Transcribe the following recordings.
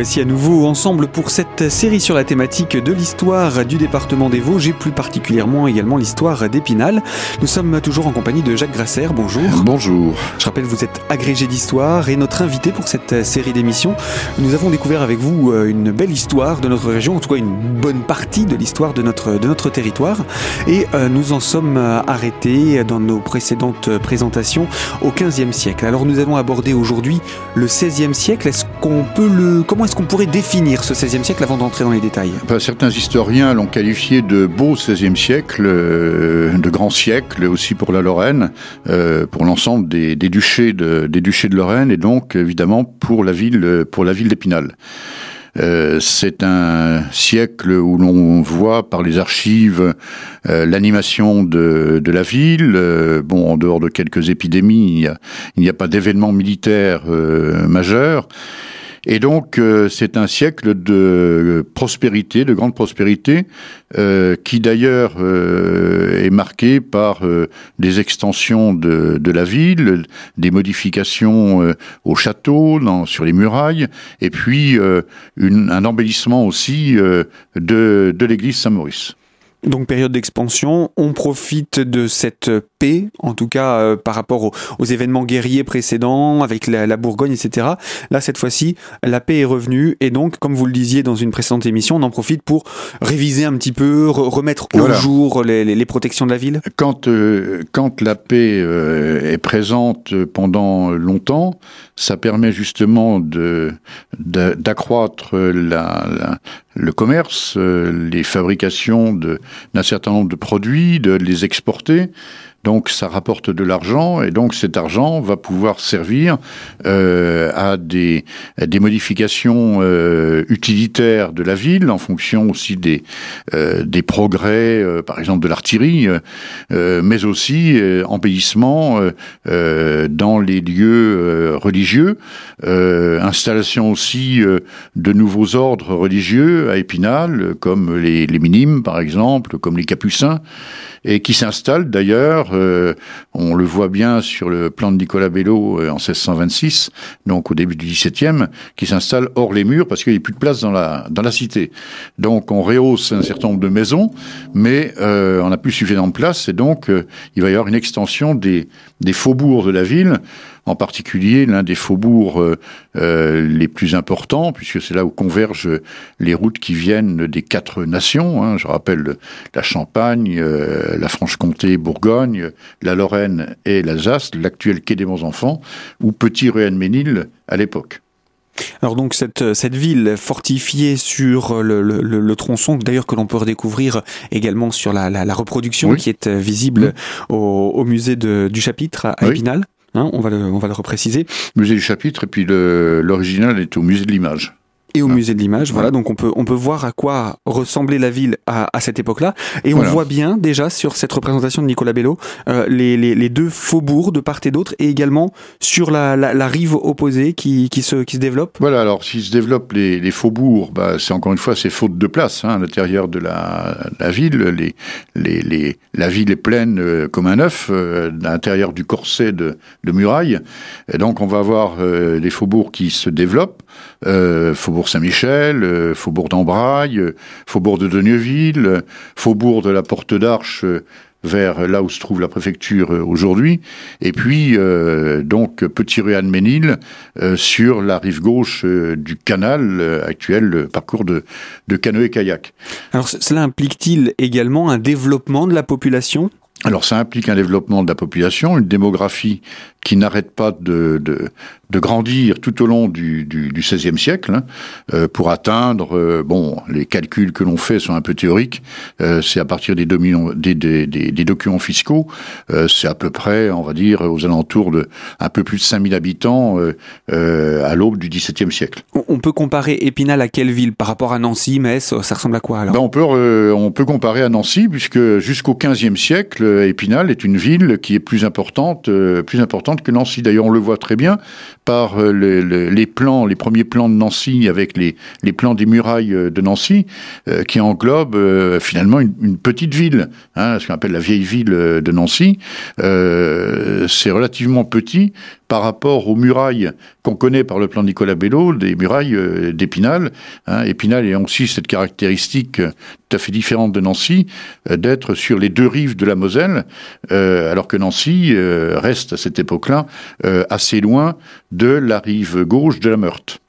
Voici à nouveau ensemble pour cette série sur la thématique de l'histoire du département des Vosges et plus particulièrement également l'histoire d'Épinal. Nous sommes toujours en compagnie de Jacques Grasser. Bonjour. Bonjour. Je rappelle, vous êtes agrégé d'histoire et notre invité pour cette série d'émissions. Nous avons découvert avec vous euh, une belle histoire de notre région, en tout cas une bonne partie de l'histoire de notre, de notre territoire. Et euh, nous en sommes euh, arrêtés dans nos précédentes présentations au 15e siècle. Alors nous allons aborder aujourd'hui le 16e siècle. Est-ce qu'on peut le comment est-ce qu'on pourrait définir ce XVIe siècle avant d'entrer dans les détails? Ben, Certains historiens l'ont qualifié de beau XVIe siècle, euh, de grand siècle aussi pour la Lorraine, euh, pour l'ensemble des, duchés de, des duchés de Lorraine et donc évidemment pour la ville, pour la ville d'Épinal. Euh, c'est un siècle où l'on voit par les archives l'animation de, de, la ville. bon, en dehors de quelques épidémies, il n'y a, a, pas d'événements militaires majeurs. Et donc, euh, c'est un siècle de prospérité, de grande prospérité, euh, qui d'ailleurs euh, est marqué par des extensions de, la ville, des modifications au château, sur les murailles, et puis un embellissement aussi de, de l'église Saint-Maurice. Donc période d'expansion, on profite de cette paix, en tout cas euh, par rapport aux, événements guerriers précédents, avec la, Bourgogne, etc. Là, cette fois-ci, la paix est revenue, et donc, comme vous le disiez dans une précédente émission, on en profite pour réviser un petit peu, remettre au jour les, protections de la ville. Quand, euh, quand la paix euh, est présente pendant longtemps, ça permet justement de d'accroître la, le commerce, les fabrications d'un certain nombre de produits, de les exporter. Donc ça rapporte de l'argent et donc cet argent va pouvoir servir euh, à, des, des modifications euh, utilitaires de la ville en fonction aussi des, euh, des progrès, euh, par exemple de l'artillerie, euh, mais aussi embellissement dans les lieux religieux, installation aussi de nouveaux ordres religieux à Épinal, comme les, les minimes par exemple, comme les capucins et qui s'installe d'ailleurs, euh, on le voit bien sur le plan de Nicolas Bello euh, en 1626, donc au début du XVIIe, qui s'installe hors les murs parce qu'il n'y a plus de place dans la, dans la cité. Donc on rehausse un certain nombre de maisons, mais euh, on n'a plus suffisamment de place et donc il va y avoir une extension des, des faubourgs de la ville en particulier l'un des faubourgs euh, euh, les plus importants, puisque c'est là où convergent les routes qui viennent des quatre nations. Hein. je rappelle la Champagne, euh, la Franche-Comté, Bourgogne, la Lorraine et l'Alsace, l'actuel quai des Bons Enfants, ou Petit Ruan-Ménil à l'époque. Alors donc cette, cette ville fortifiée sur le, le, tronçon, d'ailleurs que l'on peut redécouvrir également sur la, la, reproduction qui est visible au, au, musée de, du chapitre à Épinal. Hein, on, va le, on va le repréciser. Musée du chapitre, et puis l'original est au musée de l'image et au musée de l'image. Voilà, donc on peut on peut voir à quoi ressemblait la ville à, à cette époque-là, et on voit bien déjà sur cette représentation de Nicolas Bello euh, les, les, les, deux faubourgs de part et d'autre, et également sur la, la, la, rive opposée qui, qui se qui se développe. Voilà, alors s'il se développe les, les faubourgs, bah, c'est encore une fois c'est faute de place hein, à l'intérieur de la, la ville. Les, les, les, la ville est pleine euh, comme un œuf euh, à l'intérieur du corset de, de murailles, et donc on va avoir les faubourgs qui se développent, faubourg Saint-Michel, euh, Faubourg d'Ambraille, euh, Faubourg de Denieville, euh, Faubourg de la Porte d'Arche vers là où se trouve la préfecture aujourd'hui, et puis donc Petit Ruan-Ménil sur la rive gauche du canal actuel, parcours de, de canoë-kayak. Alors cela implique-t-il également un développement de la population? Alors ça implique un développement de la population, une démographie qui n'arrête pas de, de, de, grandir tout au long du, du, du XVIe siècle hein, euh, pour atteindre, euh, bon, les calculs que l'on fait sont un peu théoriques, euh, c'est à partir des, des, des, des, documents fiscaux, euh, c'est à peu près, on va dire, aux alentours de un peu plus de 5000 habitants euh, à l'aube du XVIIe siècle. On peut comparer Épinal à quelle ville par rapport à Nancy, Metz, ça ressemble à quoi alors? Ben on, peut, on peut comparer à Nancy, puisque jusqu'au XVe siècle, Épinal est une ville qui est plus importante, euh, plus importante que Nancy. D'ailleurs, on le voit très bien par euh, les plans, les premiers plans de Nancy avec les, plans des murailles euh, de Nancy, qui englobent finalement une, petite ville, hein, ce qu'on appelle la vieille ville de Nancy. c'est relativement petit par rapport aux murailles qu'on connaît par le plan Nicolas Bello, des murailles d'Épinal. Hein. Épinal ayant aussi cette caractéristique tout à fait différente de Nancy, d'être sur les deux rives de la Moselle, alors que Nancy reste à cette époque-là assez loin de la rive gauche de la Meurthe.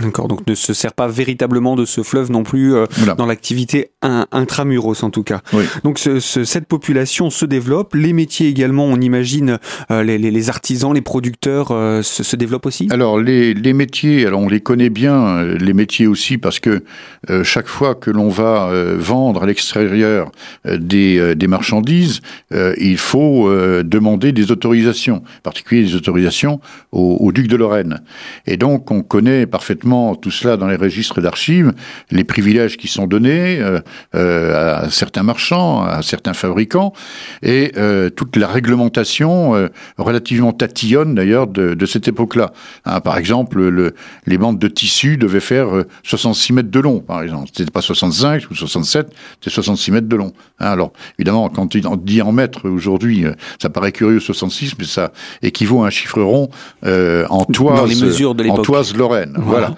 D'accord, donc ne se sert pas véritablement de ce fleuve non plus euh, dans l'activité intramuros en tout cas. Donc ce, cette population se développe, les métiers également, on imagine, euh, les, les, artisans, les producteurs euh, se, se, développent aussi? Alors les, les, métiers, alors on les connaît bien, les métiers aussi parce que chaque fois que l'on va vendre à l'extérieur des, des, marchandises, il faut demander des autorisations, en particulier des autorisations au, au duc de Lorraine. Et donc on connaît parfaitement tout cela dans les registres d'archives, les privilèges qui sont donnés euh, euh, à certains marchands, à certains fabricants, et euh, toute la réglementation relativement tatillonne d'ailleurs de, cette époque-là. Hein, par exemple, le, les bandes de tissu devaient faire 66 mètres de long, par exemple. C'était pas 65 ou 67, c'était 66 mètres de long. Hein, alors, évidemment, quand on dit en mètres aujourd'hui, ça paraît curieux 66, mais ça équivaut à un chiffre rond en toise, en toise Lorraine. Voilà.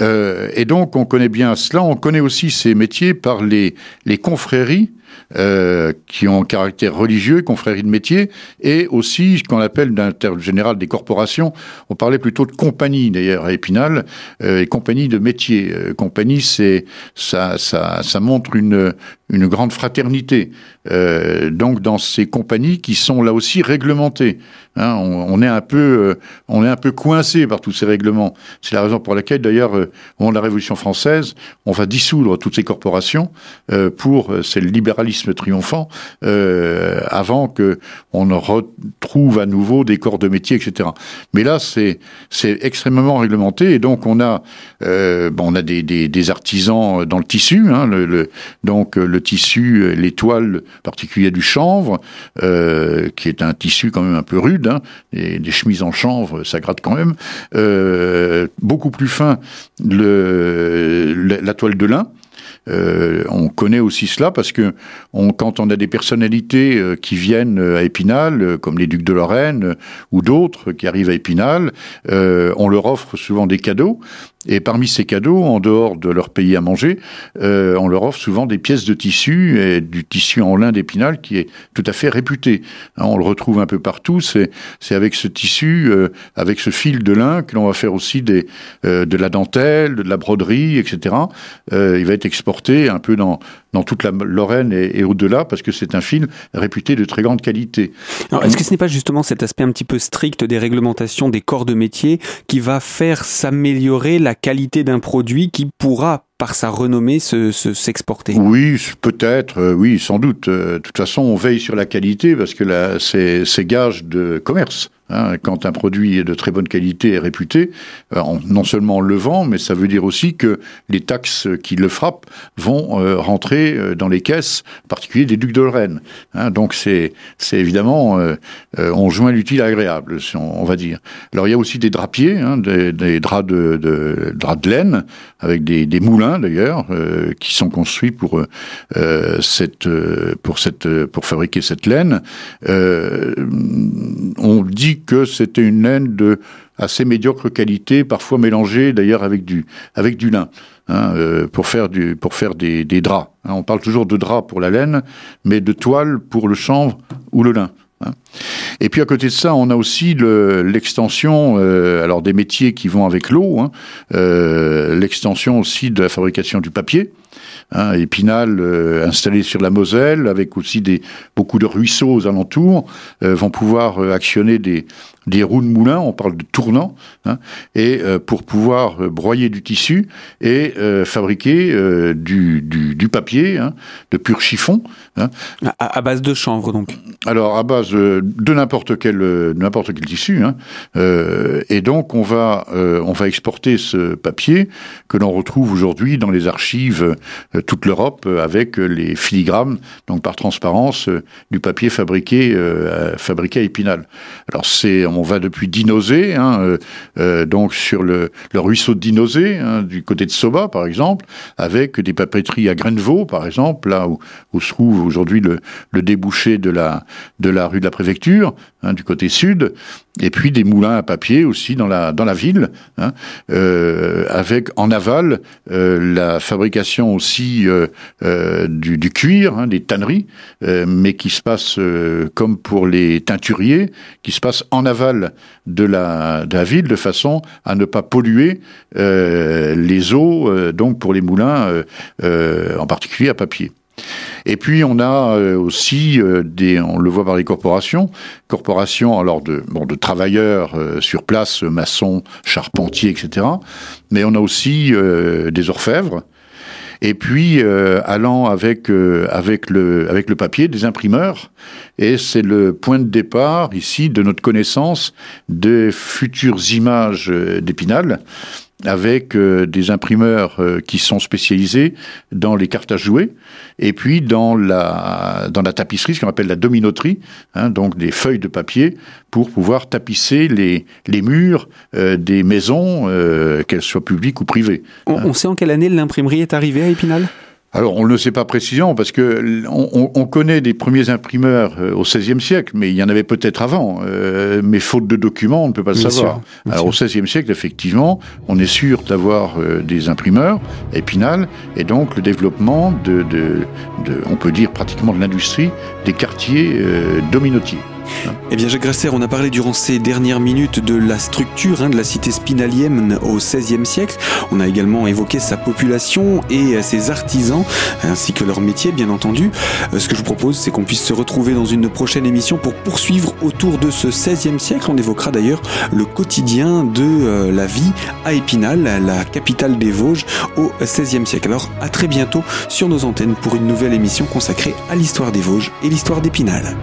Euh, et donc, on connaît bien cela. On connaît aussi ces métiers par les, les confréries euh, qui ont un caractère religieux, confréries de métier, et aussi ce qu'on appelle d'un terme général des corporations. On parlait plutôt de compagnie d'ailleurs à Épinal, euh, et compagnie de métier. Euh, compagnie, c'est ça, ça, ça montre une, une grande fraternité. Euh, donc dans ces compagnies qui sont là aussi réglementées. Hein, on, est un peu, euh, on est un peu coincé par tous ces règlements. C'est la raison pour laquelle d'ailleurs, au moment de la Révolution française, on va dissoudre toutes ces corporations pour, c'est le libéralisme triomphant euh, avant que on retrouve à nouveau des corps de métier, etc. Mais là, c'est c'est extrêmement réglementé et donc on a euh, bon, on a des, des, des, artisans dans le tissu, hein, le, le, donc le tissu, les toiles du chanvre, euh, qui est un tissu quand même un peu rude, hein, et des chemises en chanvre, ça gratte quand même. Euh, beaucoup plus fin, le, la toile de lin. Euh, on connaît aussi cela parce que quand on a des personnalités euh, qui viennent à Épinal, euh, comme les ducs de Lorraine ou d'autres qui arrivent à Épinal, on leur offre souvent des cadeaux. Et parmi ces cadeaux, en dehors de leur payer à manger, on leur offre souvent des pièces de tissu et du tissu en lin d'Épinal qui est tout à fait réputé. Hein, on le retrouve un peu partout. C'est avec ce tissu, avec ce fil de lin que l'on va faire aussi des de la dentelle, de la broderie, etc. il va être exporté un peu dans, dans toute la Lorraine et, au-delà, parce que c'est un film réputé de très grande qualité. Est-ce que ce n'est pas justement cet aspect un petit peu strict des réglementations des corps de métier qui va faire s'améliorer la qualité d'un produit qui pourra par sa renommée s'exporter se, Oui, peut-être, euh, oui, sans doute. Euh, de toute façon, on veille sur la qualité parce que c'est gage de commerce. Hein, quand un produit est de très bonne qualité et réputé, euh, non seulement on le vend, mais ça veut dire aussi que les taxes qui le frappent vont rentrer dans les caisses, en particulier des ducs de Lorraine. Hein, donc c'est évidemment, on joint l'utile à l'agréable, on, va dire. Alors il y a aussi des drapiers, hein, des, des, draps de, de, draps de laine, avec des, des moulins d'ailleurs, qui sont construits pour cette, pour cette, pour fabriquer cette laine. on dit que c'était une laine de assez médiocre qualité, parfois mélangée d'ailleurs avec du, avec du lin, hein, euh, pour faire, du, pour faire des, draps. Hein. on parle toujours de drap pour la laine, mais de toile pour le chanvre ou le lin. Hein. Et puis à côté de ça, on a aussi l'extension, euh, alors des métiers qui vont avec l'eau, hein, euh, l'extension aussi de la fabrication du papier. Hein, Épinal, euh, installé sur la Moselle, avec aussi des, beaucoup de ruisseaux aux alentours, euh, vont pouvoir euh, actionner des, des roues de moulin, on parle de tournant, hein, et pour pouvoir broyer du tissu et fabriquer du, du, du, papier, hein, de pur chiffon. Hein. À, à, base de chanvre, donc Alors, à base de n'importe quel, n'importe quel tissu. Hein, et donc, on va, on va exporter ce papier que l'on retrouve aujourd'hui dans les archives toute l'Europe euh, avec euh, les filigrammes, donc par transparence, du papier fabriqué, fabriqué à Épinal. Alors c'est, on va depuis Dinosé, hein, donc sur le, le ruisseau de Dinosé, hein, du côté de Soba par exemple, avec des papeteries à Grenevaux par exemple, là où, se trouve aujourd'hui le, le, débouché de la, de la rue de la préfecture, hein, du côté sud, et puis des moulins à papier aussi dans la, dans la ville, euh, avec en aval euh, la fabrication aussi euh, euh du, cuir, hein, des tanneries, euh, mais qui se passe comme pour les teinturiers, qui se passe en aval de la, ville de façon à ne pas polluer les eaux, donc pour les moulins, en particulier à papier. Et puis on a aussi des, on le voit par les corporations, corporations alors de de travailleurs sur place, maçons, charpentiers, etc. Mais on a aussi des orfèvres. Et puis allant avec avec le avec le papier, des imprimeurs. Et c'est le point de départ ici de notre connaissance des futures images d'Épinal avec euh, des imprimeurs euh, qui sont spécialisés dans les cartes à jouer et puis dans la dans la tapisserie, ce qu'on appelle la dominoterie, hein, donc des feuilles de papier pour pouvoir tapisser les les murs euh, des maisons, qu'elles soient publiques ou privées. On, on sait en quelle année l'imprimerie est arrivée à Épinal? Alors, on ne le sait pas précisément parce que on, on connaît des premiers imprimeurs euh, au XVIe siècle, mais il y en avait peut-être avant. Euh, mais faute de documents, on ne peut pas le savoir. Alors, au XVIe siècle, effectivement, on est sûr d'avoir euh, des imprimeurs, Épinal, et donc le développement de, de, de on peut dire pratiquement de l'industrie des quartiers dominotiers. Eh bien, Jacques Grasser, on a parlé durant ces dernières minutes de la structure hein, de la cité spinalienne au XVIe siècle. On a également évoqué sa population et ses artisans, ainsi que leur métier, bien entendu. Euh, ce que je vous propose, c'est qu'on puisse se retrouver dans une prochaine émission pour poursuivre autour de ce XVIe siècle. On évoquera d'ailleurs le quotidien de euh, la vie à Épinal, la capitale des Vosges, au XVIe siècle. Alors, à très bientôt sur nos antennes pour une nouvelle émission consacrée à l'histoire des Vosges et l'histoire d'Épinal.